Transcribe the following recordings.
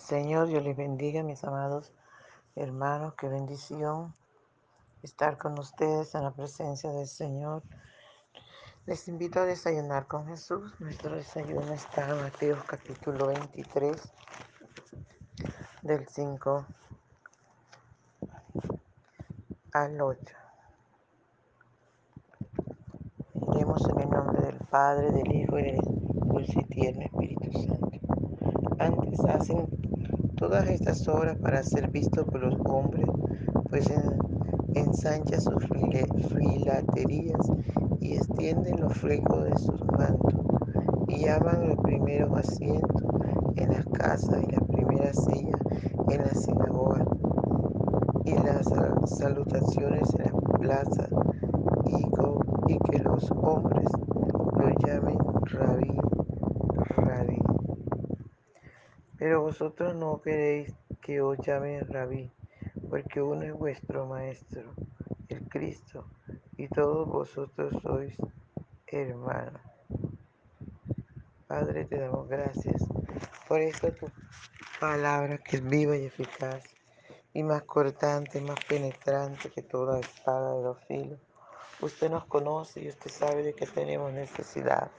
Señor, yo les bendiga, mis amados hermanos. Qué bendición estar con ustedes en la presencia del Señor. Les invito a desayunar con Jesús. Nuestro desayuno está en Mateo capítulo 23, del 5 al 8. Iremos en el nombre del Padre, del Hijo y del Espíritu Santo. Antes hacen todas estas obras para ser visto por los hombres, pues ensancha sus filaterías y extienden los flecos de sus mantos, y llaman el primero asiento en las casas y la primera silla en la sinagoga, y las salutaciones en las plazas, y, y que los hombres lo llamen rabí. Pero vosotros no queréis que os llamen rabí, porque uno es vuestro maestro, el Cristo, y todos vosotros sois hermanos. Padre, te damos gracias por esta tu palabra que es viva y eficaz, y más cortante, más penetrante que toda espada de dos filos. Usted nos conoce y usted sabe de que tenemos necesidad.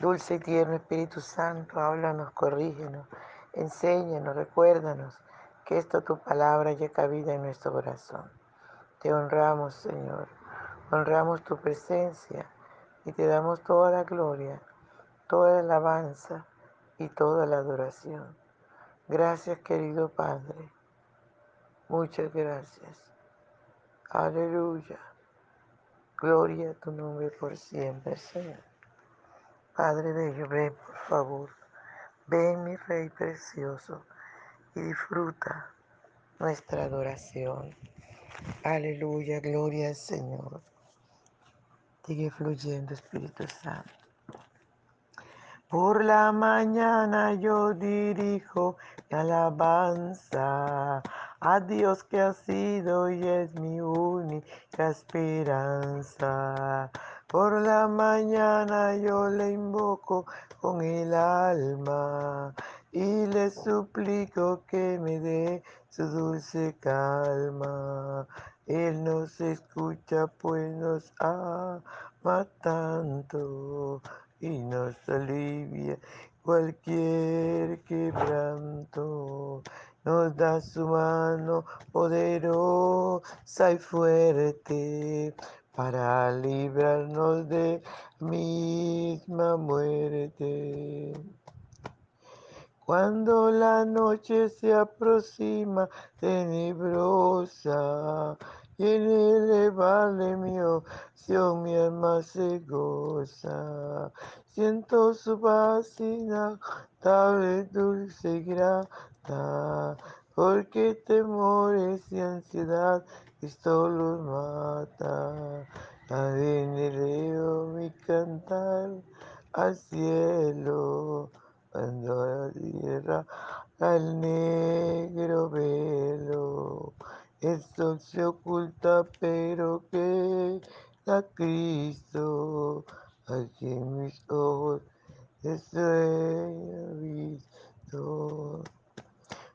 Dulce y tierno Espíritu Santo, háblanos, corrígenos, enséñanos, recuérdanos que esta tu palabra haya cabida en nuestro corazón. Te honramos, Señor, honramos tu presencia y te damos toda la gloria, toda la alabanza y toda la adoración. Gracias, querido Padre. Muchas gracias. Aleluya. Gloria a tu nombre por siempre, Señor. Padre bello, ven por favor. Ven mi Rey precioso y disfruta nuestra adoración. Aleluya, gloria al Señor. Sigue fluyendo Espíritu Santo. Por la mañana yo dirijo mi alabanza a Dios que ha sido y es mi única esperanza. Por la mañana yo le invoco con el alma y le suplico que me dé su dulce calma. Él nos escucha pues nos ama tanto y nos alivia cualquier quebranto. Nos da su mano poderosa y fuerte para librarnos de misma muerte. Cuando la noche se aproxima tenebrosa y en elevarle mi oración mi alma se goza. Siento su paz inagotable, dulce y grata, porque temores y ansiedad esto los mata. Adeneleo mi cantar al cielo cuando la tierra al negro velo. El sol se oculta, pero que la Cristo, aquí en mis ojos estoy visto.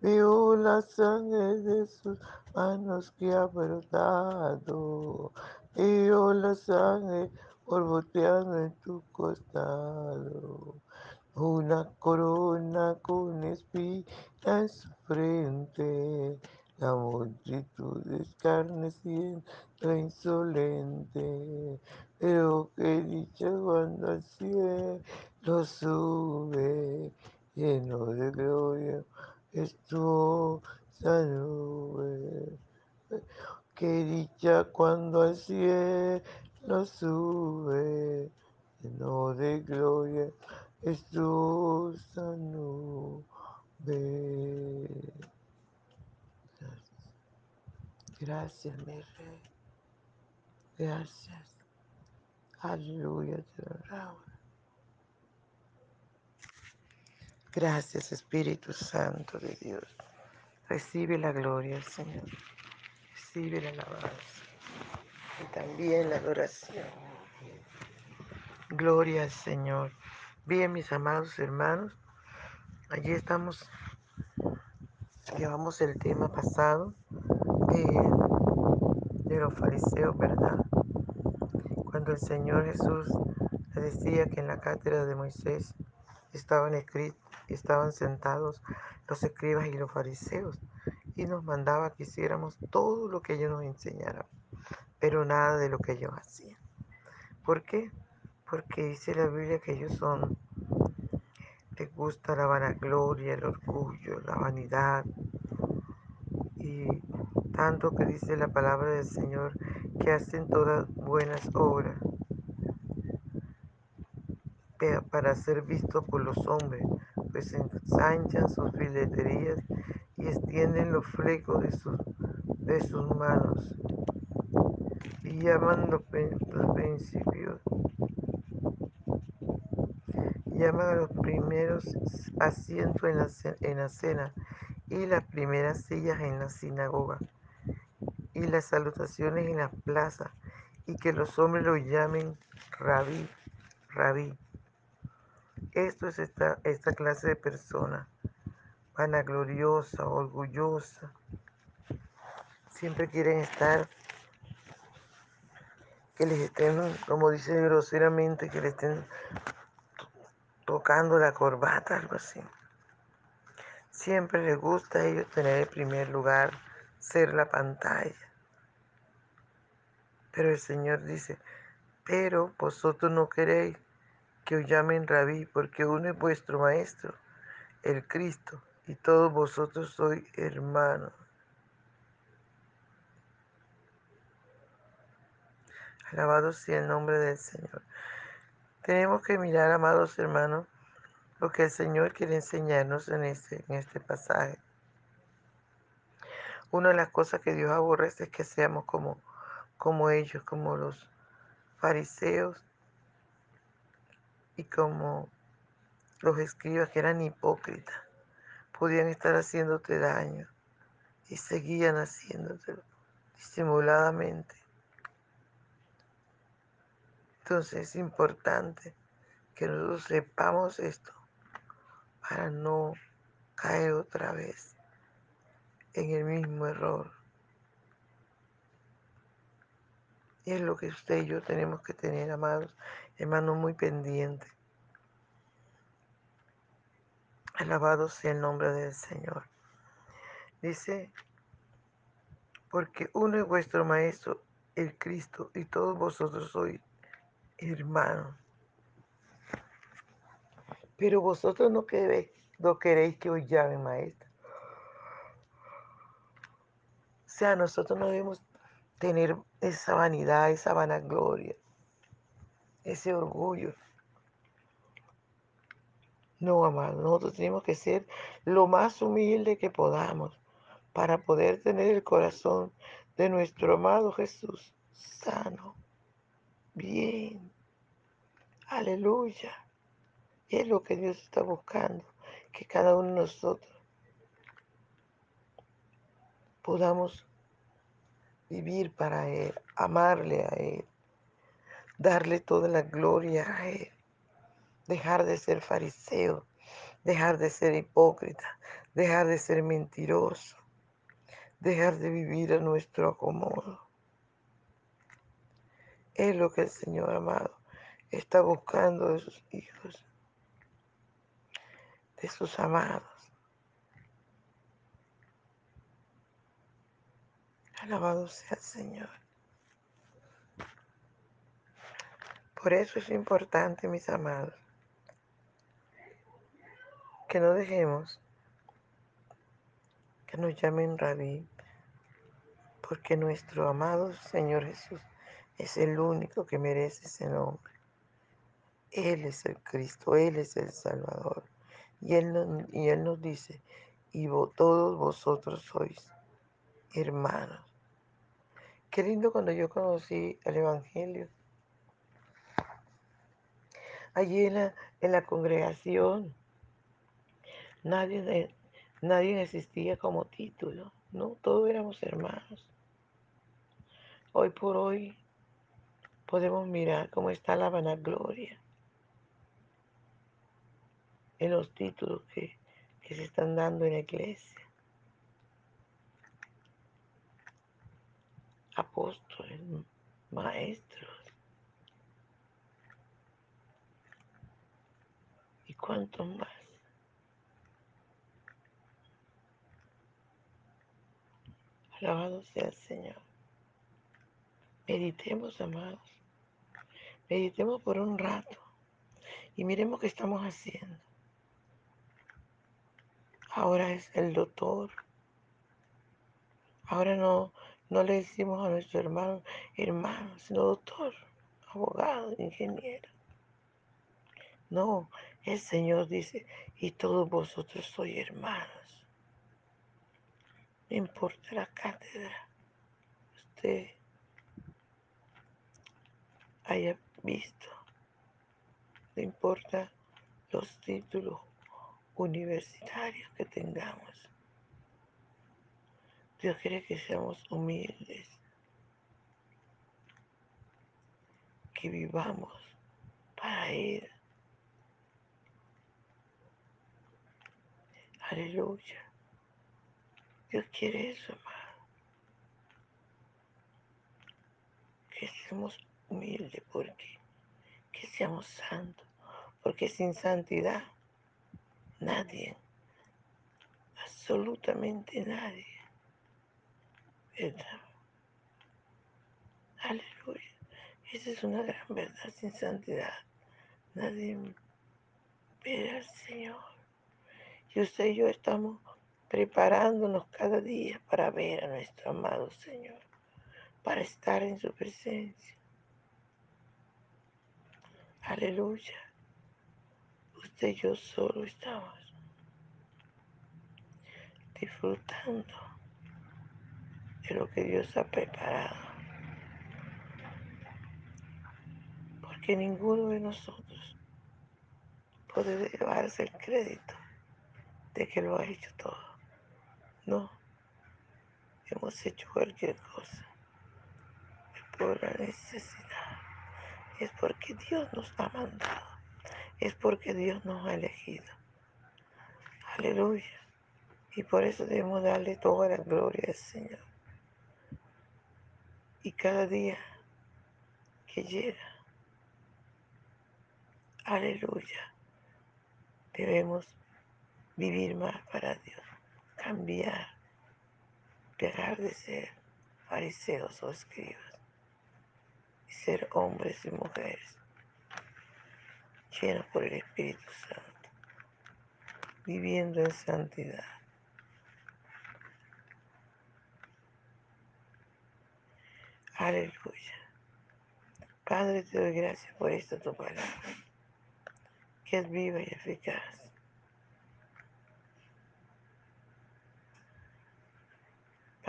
Veo la sangre de sus manos que ha brotado. Veo la sangre borboteando en tu costado. Una corona con espina en su frente la multitud escarneciendo insolente, pero que dicha cuando al cielo sube, lleno de gloria, estuvo nube. Que dicha cuando al cielo sube, lleno de gloria, estuvo nube. Gracias, mi rey. Gracias. Aleluya, te honramos. Gracias, Espíritu Santo de Dios. Recibe la gloria, Señor. Recibe la alabanza y también la adoración. Gloria al Señor. Bien, mis amados hermanos, allí estamos. Llevamos el tema pasado eh, de los fariseos, ¿verdad? Cuando el Señor Jesús decía que en la cátedra de Moisés estaban escritos, estaban sentados los escribas y los fariseos, y nos mandaba que hiciéramos todo lo que ellos nos enseñaran, pero nada de lo que ellos hacían. ¿Por qué? Porque dice la Biblia que ellos son, les gusta la vanagloria, el orgullo, la vanidad, y tanto que dice la palabra del Señor que hacen todas buenas obras para ser vistos por los hombres, pues ensanchan sus fileterías y extienden los flecos de sus, de sus manos y llaman los, principios llaman a los primeros asientos en la, en la cena y las primeras sillas en la sinagoga y las salutaciones en la plaza y que los hombres lo llamen rabí, rabí. Esto es esta, esta clase de persona, vanagloriosa, orgullosa. Siempre quieren estar, que les estén, como dice groseramente, que les estén tocando la corbata, algo así. Siempre les gusta a ellos tener el primer lugar, ser la pantalla. Pero el Señor dice, pero vosotros no queréis que os llamen rabí, porque uno es vuestro maestro, el Cristo, y todos vosotros sois hermanos. Alabado sea el nombre del Señor. Tenemos que mirar, amados hermanos, lo que el Señor quiere enseñarnos en este, en este pasaje. Una de las cosas que Dios aborrece es que seamos como, como ellos, como los fariseos y como los escribas que eran hipócritas, podían estar haciéndote daño y seguían haciéndotelo disimuladamente. Entonces es importante que nosotros sepamos esto para no caer otra vez en el mismo error. Y es lo que usted y yo tenemos que tener, amados hermanos, muy pendientes. Alabado sea el nombre del Señor. Dice, porque uno es vuestro Maestro, el Cristo, y todos vosotros sois hermanos. Pero vosotros no queréis, no queréis que os llamen Maestro. O sea, nosotros no debemos tener esa vanidad, esa vanagloria, ese orgullo. No, amado, nosotros tenemos que ser lo más humilde que podamos para poder tener el corazón de nuestro amado Jesús sano, bien. Aleluya. Y es lo que Dios está buscando, que cada uno de nosotros podamos vivir para Él, amarle a Él, darle toda la gloria a Él, dejar de ser fariseo, dejar de ser hipócrita, dejar de ser mentiroso, dejar de vivir a nuestro acomodo. Es lo que el Señor amado está buscando de sus hijos, de sus amados. Alabado sea el Señor. Por eso es importante, mis amados, que no dejemos que nos llamen rabí, porque nuestro amado Señor Jesús es el único que merece ese nombre. Él es el Cristo, Él es el Salvador. Y Él, nos dice, y todos vosotros sois hermanos. Qué lindo cuando yo conocí el Evangelio. Allí en la, en la congregación, nadie, nadie existía como título, ¿no? Todos éramos hermanos. Hoy por hoy podemos mirar cómo está la vanagloria en los títulos que, que se están dando en la iglesia. Apóstoles, maestros. ¿Y cuántos más? Alabado sea el Señor. Meditemos, amados. Meditemos por un rato y miremos qué estamos haciendo. Ahora es el doctor. Ahora no, no le decimos a nuestro hermano, hermano, sino doctor, abogado, ingeniero. No, el Señor dice, y todos vosotros sois hermanos. No importa la cátedra. Usted haya visto. No importa los títulos universitarios que tengamos. Dios quiere que seamos humildes, que vivamos para Él. Aleluya. Dios quiere eso, hermano. Que seamos humildes porque que seamos santos, porque sin santidad nadie, absolutamente nadie, ¿verdad? Aleluya. Esa es una gran verdad, sin santidad nadie ve al Señor. Y usted y yo estamos preparándonos cada día para ver a nuestro amado Señor, para estar en su presencia. Aleluya. Usted y yo solo estamos disfrutando de lo que Dios ha preparado. Porque ninguno de nosotros puede llevarse el crédito de que lo ha hecho todo. No, hemos hecho cualquier cosa. Por la necesidad. Es porque Dios nos ha mandado. Es porque Dios nos ha elegido. Aleluya. Y por eso debemos darle toda la gloria al Señor. Y cada día que llega, aleluya, debemos vivir más para Dios, cambiar, dejar de ser fariseos o escribas y ser hombres y mujeres llenos por el Espíritu Santo, viviendo en santidad. Aleluya. Padre, te doy gracias por esta tu palabra, que es viva y eficaz.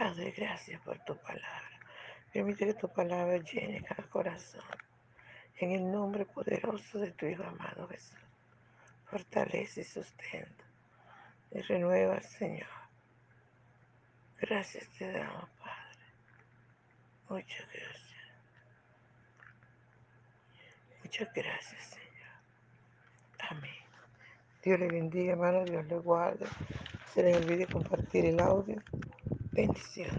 Padre, gracias por tu palabra. Permite que tu palabra llene cada corazón. En el nombre poderoso de tu Hijo amado Jesús. Fortalece y sustenta. Y renueva, Señor. Gracias te damos, Padre. Muchas gracias. Muchas gracias, Señor. Amén. Dios le bendiga, hermano. Dios le guarde. Se les olvide compartir el audio. bendición.